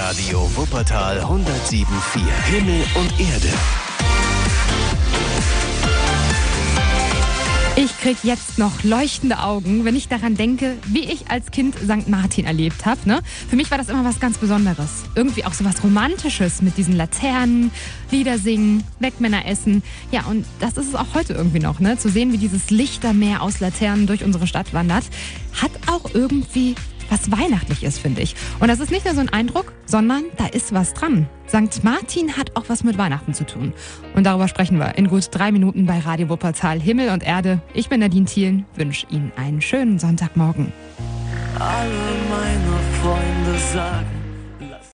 Radio Wuppertal 107.4. Himmel und Erde. Ich krieg jetzt noch leuchtende Augen, wenn ich daran denke, wie ich als Kind St. Martin erlebt habe. Ne? Für mich war das immer was ganz Besonderes. Irgendwie auch so was Romantisches mit diesen Laternen, Lieder singen, Wegmänner essen. Ja, und das ist es auch heute irgendwie noch. Ne? Zu sehen, wie dieses Lichtermeer aus Laternen durch unsere Stadt wandert, hat auch irgendwie weihnachtlich ist, finde ich. Und das ist nicht nur so ein Eindruck, sondern da ist was dran. St. Martin hat auch was mit Weihnachten zu tun. Und darüber sprechen wir in gut drei Minuten bei Radio Wuppertal Himmel und Erde. Ich bin Nadine Thielen, wünsche Ihnen einen schönen Sonntagmorgen. Alle meine Freunde sagen,